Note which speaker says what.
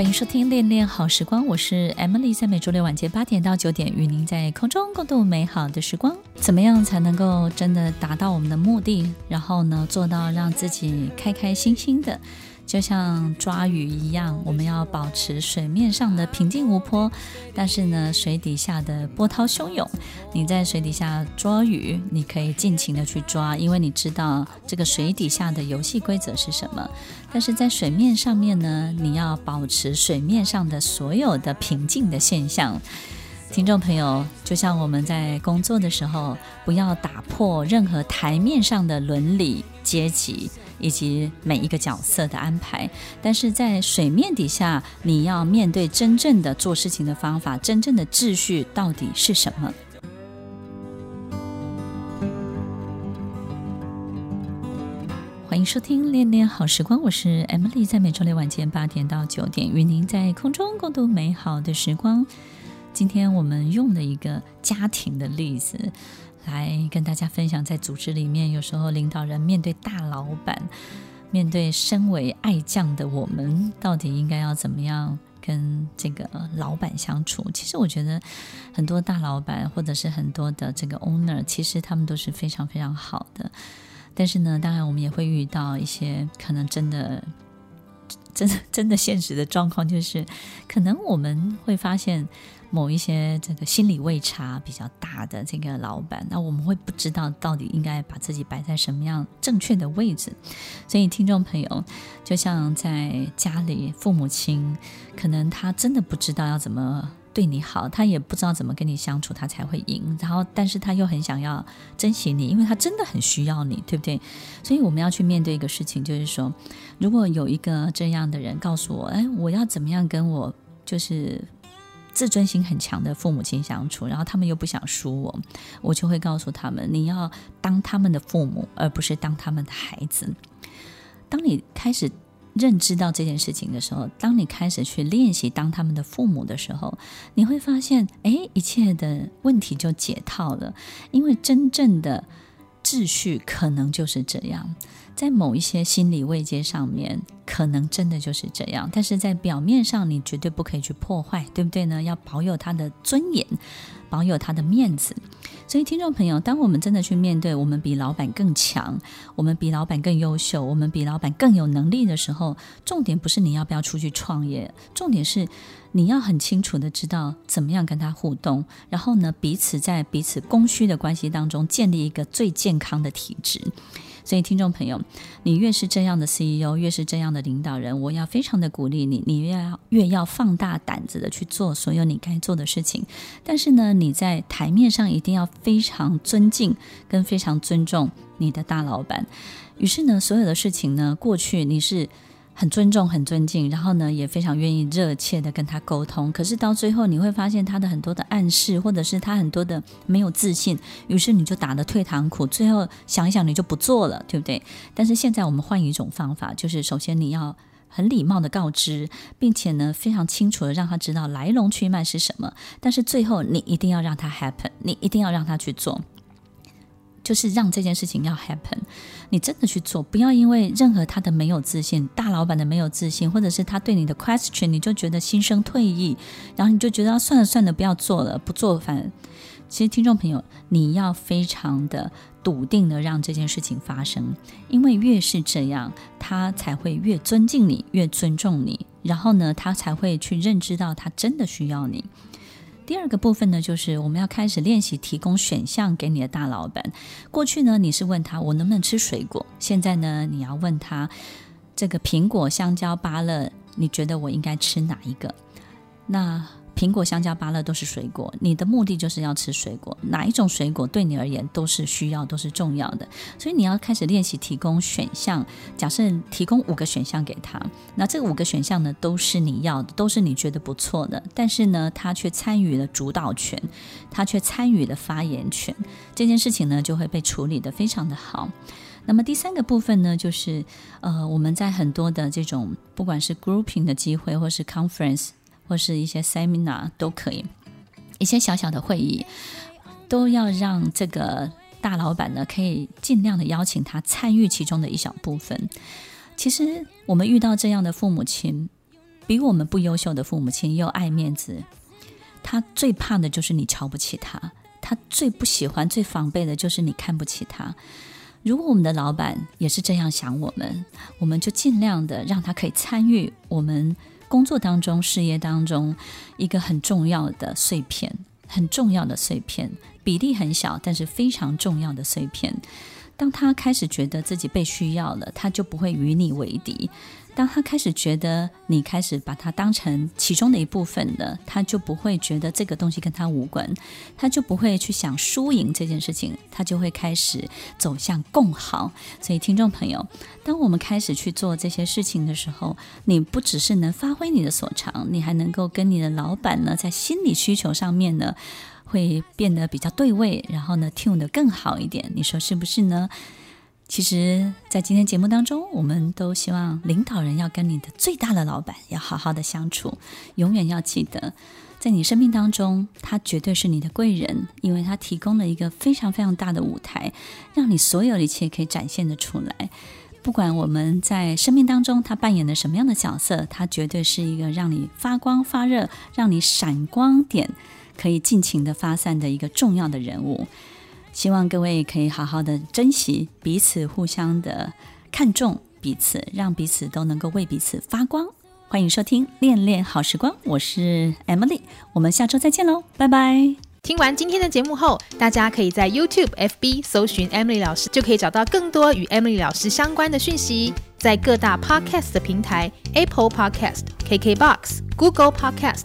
Speaker 1: 欢迎收听《恋恋好时光》，我是 Emily，在每周六晚间八点到九点，与您在空中共度美好的时光。怎么样才能够真的达到我们的目的？然后呢，做到让自己开开心心的？就像抓鱼一样，我们要保持水面上的平静无波，但是呢，水底下的波涛汹涌。你在水底下捉鱼，你可以尽情的去抓，因为你知道这个水底下的游戏规则是什么。但是在水面上面呢，你要保持水面上的所有的平静的现象。听众朋友，就像我们在工作的时候，不要打破任何台面上的伦理阶级。以及每一个角色的安排，但是在水面底下，你要面对真正的做事情的方法，真正的秩序到底是什么？欢迎收听《恋恋好时光》，我是 Emily，在每周六晚间八点到九点，与您在空中共度美好的时光。今天我们用的一个家庭的例子。来跟大家分享，在组织里面，有时候领导人面对大老板，面对身为爱将的我们，到底应该要怎么样跟这个老板相处？其实我觉得，很多大老板或者是很多的这个 owner，其实他们都是非常非常好的。但是呢，当然我们也会遇到一些可能真的、真的、真的现实的状况，就是可能我们会发现。某一些这个心理位差比较大的这个老板，那我们会不知道到底应该把自己摆在什么样正确的位置。所以，听众朋友，就像在家里，父母亲可能他真的不知道要怎么对你好，他也不知道怎么跟你相处，他才会赢。然后，但是他又很想要珍惜你，因为他真的很需要你，对不对？所以，我们要去面对一个事情，就是说，如果有一个这样的人告诉我，哎，我要怎么样跟我就是。自尊心很强的父母亲相处，然后他们又不想输我，我就会告诉他们：你要当他们的父母，而不是当他们的孩子。当你开始认知到这件事情的时候，当你开始去练习当他们的父母的时候，你会发现，哎，一切的问题就解套了，因为真正的秩序可能就是这样。在某一些心理位阶上面，可能真的就是这样，但是在表面上，你绝对不可以去破坏，对不对呢？要保有他的尊严，保有他的面子。所以，听众朋友，当我们真的去面对我们比老板更强，我们比老板更优秀，我们比老板更有能力的时候，重点不是你要不要出去创业，重点是你要很清楚的知道怎么样跟他互动，然后呢，彼此在彼此供需的关系当中建立一个最健康的体质。所以，听众朋友，你越是这样的 CEO，越是这样的领导人，我要非常的鼓励你，你越要越要放大胆子的去做所有你该做的事情。但是呢，你在台面上一定要非常尊敬跟非常尊重你的大老板。于是呢，所有的事情呢，过去你是。很尊重，很尊敬，然后呢，也非常愿意热切的跟他沟通。可是到最后，你会发现他的很多的暗示，或者是他很多的没有自信，于是你就打了退堂鼓。最后想一想，你就不做了，对不对？但是现在我们换一种方法，就是首先你要很礼貌的告知，并且呢，非常清楚的让他知道来龙去脉是什么。但是最后你一定要让他 happen，你一定要让他去做。就是让这件事情要 happen，你真的去做，不要因为任何他的没有自信，大老板的没有自信，或者是他对你的 question，你就觉得心生退意，然后你就觉得算了算了，不要做了，不做反。其实听众朋友，你要非常的笃定的让这件事情发生，因为越是这样，他才会越尊敬你，越尊重你，然后呢，他才会去认知到他真的需要你。第二个部分呢，就是我们要开始练习提供选项给你的大老板。过去呢，你是问他我能不能吃水果，现在呢，你要问他这个苹果、香蕉、芭乐，你觉得我应该吃哪一个？那。苹果、香蕉、芭乐都是水果，你的目的就是要吃水果。哪一种水果对你而言都是需要、都是重要的，所以你要开始练习提供选项。假设提供五个选项给他，那这五个选项呢，都是你要的，都是你觉得不错的，但是呢，他却参与了主导权，他却参与了发言权，这件事情呢，就会被处理得非常的好。那么第三个部分呢，就是呃，我们在很多的这种不管是 grouping 的机会，或是 conference。或是一些 seminar 都可以，一些小小的会议，都要让这个大老板呢，可以尽量的邀请他参与其中的一小部分。其实我们遇到这样的父母亲，比我们不优秀的父母亲又爱面子，他最怕的就是你瞧不起他，他最不喜欢、最防备的就是你看不起他。如果我们的老板也是这样想我们，我们就尽量的让他可以参与我们工作当中、事业当中一个很重要的碎片，很重要的碎片，比例很小，但是非常重要的碎片。当他开始觉得自己被需要了，他就不会与你为敌。当他开始觉得你开始把他当成其中的一部分了，他就不会觉得这个东西跟他无关，他就不会去想输赢这件事情，他就会开始走向共好。所以，听众朋友，当我们开始去做这些事情的时候，你不只是能发挥你的所长，你还能够跟你的老板呢，在心理需求上面呢，会变得比较对位，然后呢，tune 得更好一点。你说是不是呢？其实，在今天节目当中，我们都希望领导人要跟你的最大的老板要好好的相处，永远要记得，在你生命当中，他绝对是你的贵人，因为他提供了一个非常非常大的舞台，让你所有的一切可以展现得出来。不管我们在生命当中他扮演的什么样的角色，他绝对是一个让你发光发热、让你闪光点可以尽情的发散的一个重要的人物。希望各位可以好好的珍惜彼此，互相的看重彼此，让彼此都能够为彼此发光。欢迎收听《恋恋好时光》，我是 Emily，我们下周再见喽，拜拜。
Speaker 2: 听完今天的节目后，大家可以在 YouTube、FB 搜寻 Emily 老师，就可以找到更多与 Emily 老师相关的讯息。在各大 Podcast 的平台，Apple Podcast、KKBox、Google Podcast、